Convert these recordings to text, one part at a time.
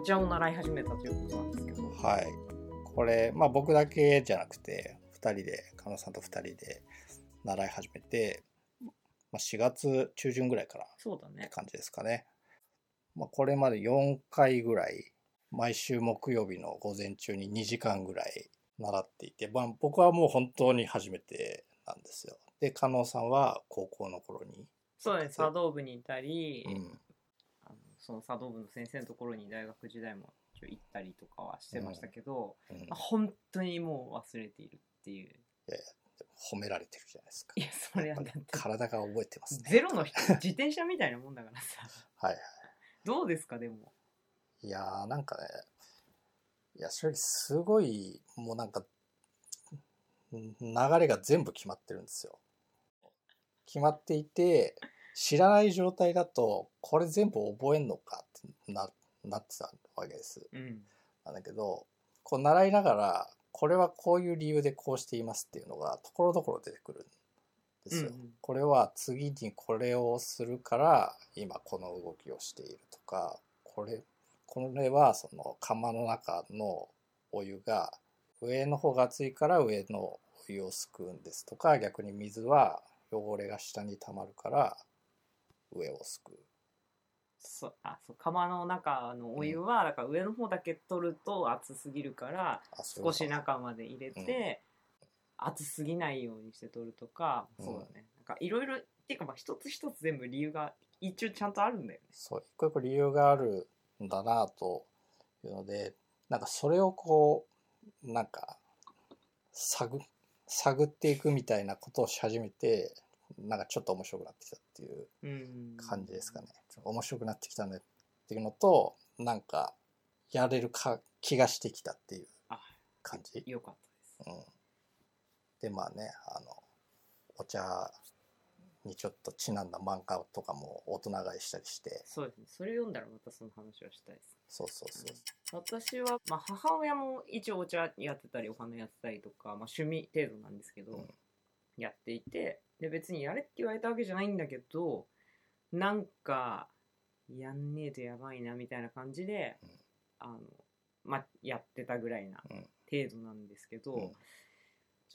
茶を習い始めたということなんですけど。はい。これまあ僕だけじゃなくて2人で加納さんと2人で習い始めて、まあ、4月中旬ぐらいからそうだね。って感じですかね。まあ、これまで4回ぐらい毎週木曜日の午前中に2時間ぐらい習っていて、まあ、僕はもう本当に初めてなんですよ。で加納さんは高校の頃に、そうだね茶道部にいたり、うん、その茶道部の先生のところに大学時代も一応行ったりとかはしてましたけど、うん、まあ、本当にもう忘れているっていう褒められてるじゃないですかい。やそれはだって体が覚えてますね。ゼロの人自転車みたいなもんだからさはいはい。どうですかでもいやーなんかねいや正直すごいもうなんかん流れが全部決まってるんですよ。決まっていて知らない状態だとこれ全部覚えんのかってななってたわけです。うんなんだけどこう習いながらこれはこういう理由でこうしていますっていうのがところどころ出てくるんですよ。うんうんこれは次にこれをするから今この動きをしているとかこれこれはその釜の中のお湯が上の方が熱いから上のお湯をすくうんですとか逆に水は汚れが下に溜まるから上をすくう。そあそう釜の中のお湯は、だから上の方だけ取ると熱すぎるからあそういうこと。少し中まで入れて、熱すぎないようにして取るとか、うん。そうだね。なんかいろいろっていうかまあ一つ一つ全部理由が一応ちゃんとあるんだよね。そう一個一個理由があるんだなというのでなんかそれをこうなんか探探っていくみたいなことをし始めてなんかちょっと面白くなってきたっていううん感じですかね、ちょっと面白くなってきたねっていうのとなんかやれるか気がしてきたっていうあ感じ、よかったです。うん、でまあねあのお茶にちょっとちなんだ漫画とかも大人買いしたりして。そうですね。それ読んだらまたその話をしたいです。そうそうそう。私は、まあ、母親も一応お茶やってたりお花やってたりとか、まあ、趣味程度なんですけど、うんやっていてで別にやれって言われたわけじゃないんだけどなんかやんねえとやばいなみたいな感じで、うん。あのまあやってたぐらいなうん。程度なんですけど、うん。ちょ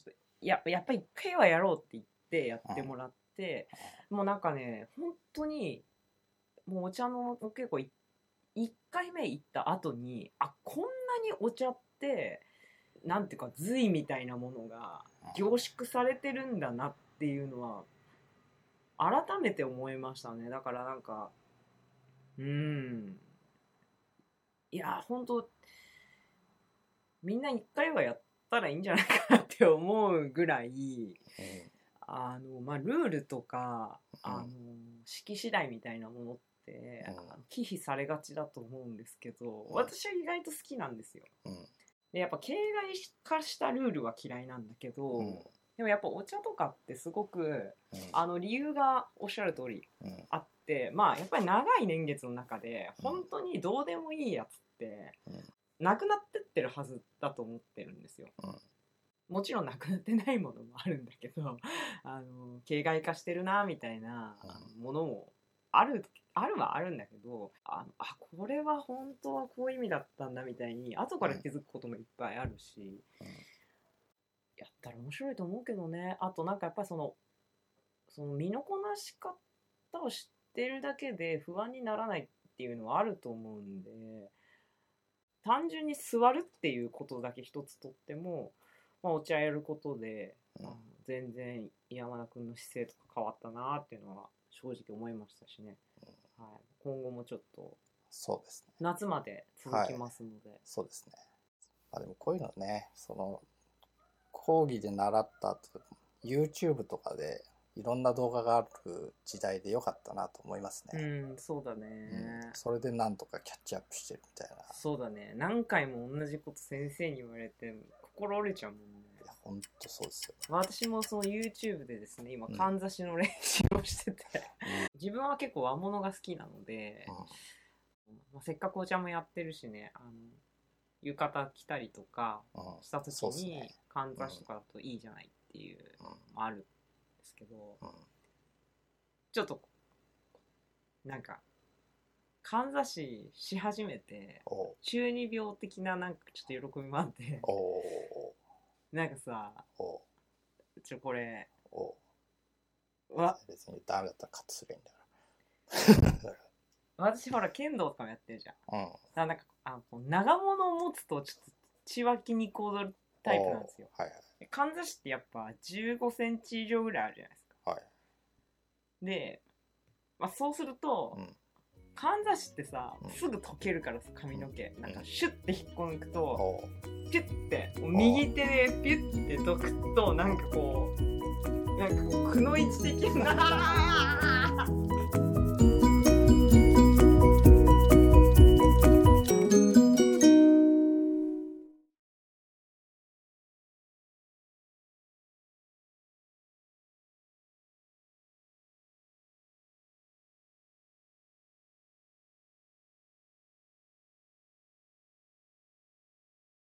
っとややっぱり一回はやろうって言ってやってもらって、もうなんかね本当にもうお茶のお稽古い1回目行った後にあこんなにお茶ってなんていうか髄みたいなものが凝縮されてるんだなっていうのは改めて思いましたね。だからなんかうん。いや本当みんな1回はやったらいいんじゃないかなって思うぐらいあのまあルールとかうん。あの式次第みたいなものって、忌避されがちだと思うんですけど、うん。私は意外と好きなんですよ。うんでやっぱ形骸化したルールは嫌いなんだけど、うん。でもやっぱお茶とかってすごくうん。あの理由がおっしゃる通りうん。あってまあやっぱり長い年月の中でうん本当にどうでもいいやつってうん。なくなってってるはずだと思ってるんですよ。うん。もちろんなくなってないものもあるんだけどあの形骸化してるなみたいなものもあるあるはあるんだけどあのあこれは本当はこういう意味だったんだみたいに後から気づくこともいっぱいあるし、うん。やったら面白いと思うけどね。あとなんかやっぱりそのその身のこなし方を知ってるだけで不安にならないっていうのはあると思うんで単純に座るっていうことだけ一つとっても、まあ、お茶やることで、うん。全然山田君の姿勢とか変わったなっていうのは正直思いましたしね、はい、今後もちょっとそうですね。夏まで続きますので、そうですね。まあでもこういうのねその講義で習った後 YouTube とかでいろんな動画がある時代でよかったなと思いますうね、んそうだね、うん。それでなんとかキャッチアップしてるみたいな。そうだね。何回も同じこと先生に言われて心折れちゃうもんねいやほんとそうですよ、私もその YouTube でですね今うん。かんざしの練習をしてて、自分は結構和物が好きなので、まあ、せっかくお茶もやってるしねあの浴衣着たりとかした時にかんざしとかだといいじゃないっていうのもあるんですけど、うん。ちょっとなんかかんざしし始めて中二病的ななんかちょっと喜びもあってなんかさお。うちょこれ。お。うわ。別にダメだったらカットするんだか 私ほら剣道とかもやってるじゃん。うん。なんかあこう長物を持つとちょっと血湧き肉踊るタイプなんですよ。おうはいはい。かんざしってやっぱ1 5センチ以上ぐらいあるじゃないですか。はい。で、まあ、そうすると、うん。かんざしってさうん。すぐ溶けるからさ髪の毛。なんかうんシュッて引っこ抜くとおうピュッて右手でピュッて解くとなんかこうなんかこうくのいち的な